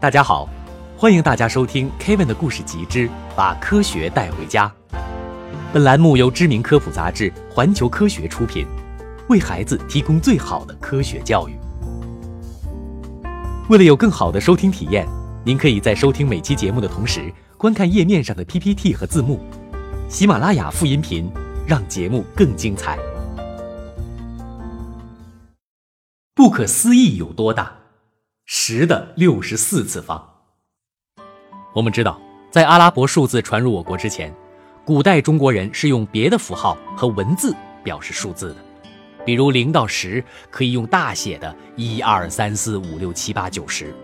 大家好，欢迎大家收听 Kevin 的故事集之《把科学带回家》。本栏目由知名科普杂志《环球科学》出品，为孩子提供最好的科学教育。为了有更好的收听体验，您可以在收听每期节目的同时，观看页面上的 PPT 和字幕。喜马拉雅副音频，让节目更精彩。不可思议有多大？十的六十四次方。我们知道，在阿拉伯数字传入我国之前，古代中国人是用别的符号和文字表示数字的，比如零到十可以用大写的“一二三四五六七八九十”。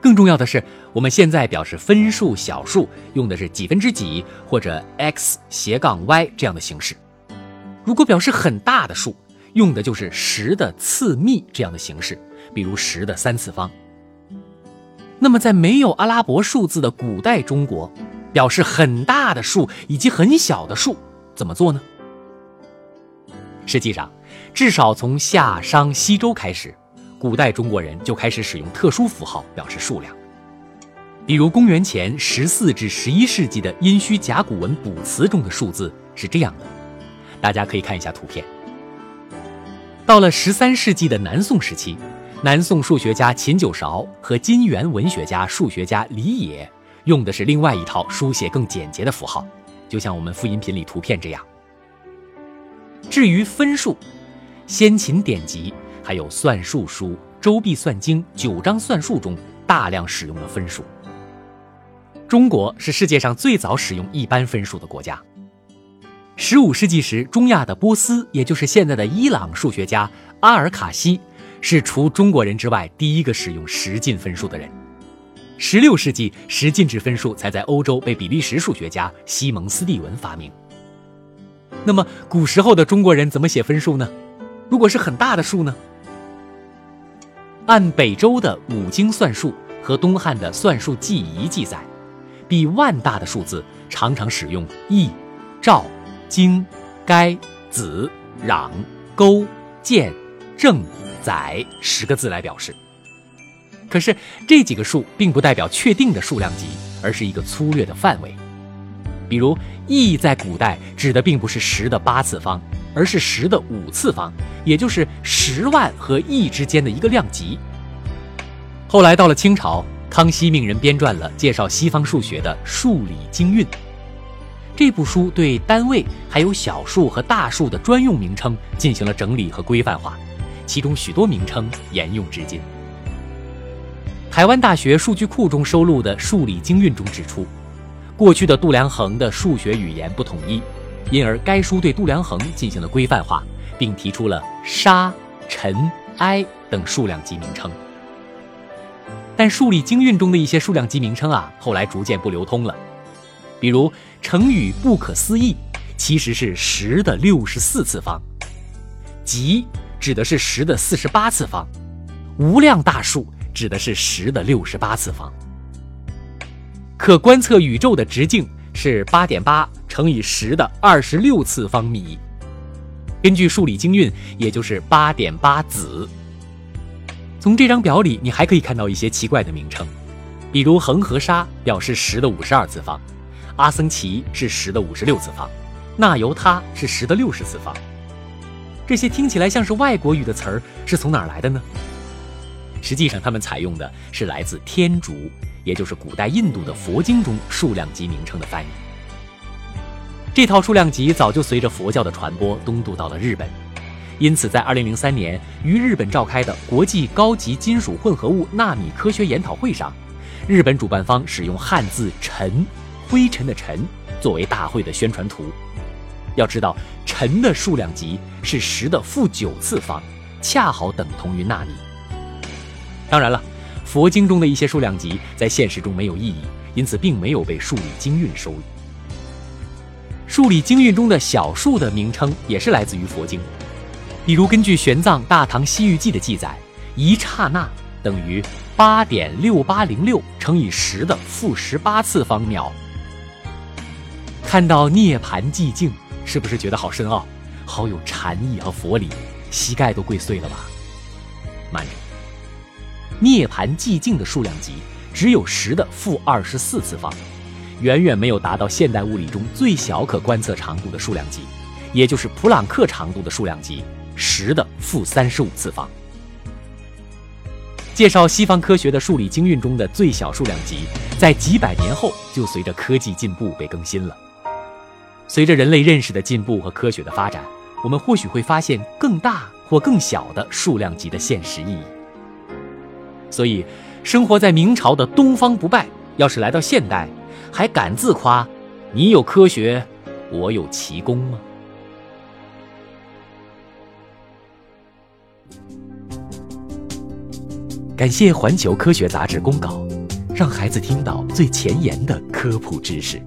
更重要的是，我们现在表示分数小数用的是几分之几或者 x 斜杠 y 这样的形式。如果表示很大的数，用的就是十的次幂这样的形式。比如十的三次方。那么，在没有阿拉伯数字的古代中国，表示很大的数以及很小的数怎么做呢？实际上，至少从夏商西周开始，古代中国人就开始使用特殊符号表示数量。比如，公元前十四至十一世纪的殷墟甲骨文卜辞中的数字是这样的，大家可以看一下图片。到了十三世纪的南宋时期。南宋数学家秦九韶和金元文学家、数学家李野用的是另外一套书写更简洁的符号，就像我们复音频里图片这样。至于分数，先秦典籍还有算术书《周必算经》《九章算术》中大量使用了分数。中国是世界上最早使用一般分数的国家。十五世纪时，中亚的波斯，也就是现在的伊朗数学家阿尔卡西。是除中国人之外第一个使用十进分数的人。十六世纪，十进制分数才在欧洲被比利时数学家西蒙斯蒂文发明。那么，古时候的中国人怎么写分数呢？如果是很大的数呢？按北周的五经算术和东汉的算术记仪记载，比万大的数字常常使用亿、兆、经、该、子、壤、勾、践、正。载十个字来表示，可是这几个数并不代表确定的数量级，而是一个粗略的范围。比如亿在古代指的并不是十的八次方，而是十的五次方，也就是十万和亿之间的一个量级。后来到了清朝，康熙命人编撰了介绍西方数学的《数理经运》，这部书对单位还有小数和大数的专用名称进行了整理和规范化。其中许多名称沿用至今。台湾大学数据库中收录的《数理经运》中指出，过去的度量衡的数学语言不统一，因而该书对度量衡进行了规范化，并提出了沙、尘、埃等数量级名称。但《数理经运》中的一些数量级名称啊，后来逐渐不流通了。比如成语“不可思议”，其实是十的六十四次方，极。指的是十的四十八次方，无量大数指的是十的六十八次方。可观测宇宙的直径是八点八乘以十的二十六次方米，根据数理经运，也就是八点八子。从这张表里，你还可以看到一些奇怪的名称，比如恒河沙表示十的五十二次方，阿僧祇是十的五十六次方，那由他是十的六十次方。这些听起来像是外国语的词儿，是从哪儿来的呢？实际上，他们采用的是来自天竺，也就是古代印度的佛经中数量级名称的翻译。这套数量级早就随着佛教的传播东渡到了日本，因此在2003年于日本召开的国际高级金属混合物纳米科学研讨会上，日本主办方使用汉字“尘”，灰尘的“尘”作为大会的宣传图。要知道，尘的数量级是十的负九次方，恰好等同于纳米。当然了，佛经中的一些数量级在现实中没有意义，因此并没有被数理经运收录。数理经运中的小数的名称也是来自于佛经，比如根据玄奘《大唐西域记》的记载，一刹那等于八点六八零六乘以十的负十八次方秒。看到涅槃寂静。是不是觉得好深奥，好有禅意和佛理，膝盖都跪碎了吧？慢着，涅槃寂静的数量级只有十的负二十四次方，远远没有达到现代物理中最小可观测长度的数量级，也就是普朗克长度的数量级十的负三十五次方。介绍西方科学的数理经运中的最小数量级，在几百年后就随着科技进步被更新了。随着人类认识的进步和科学的发展，我们或许会发现更大或更小的数量级的现实意义。所以，生活在明朝的东方不败，要是来到现代，还敢自夸“你有科学，我有奇功”吗？感谢《环球科学杂志》公稿，让孩子听到最前沿的科普知识。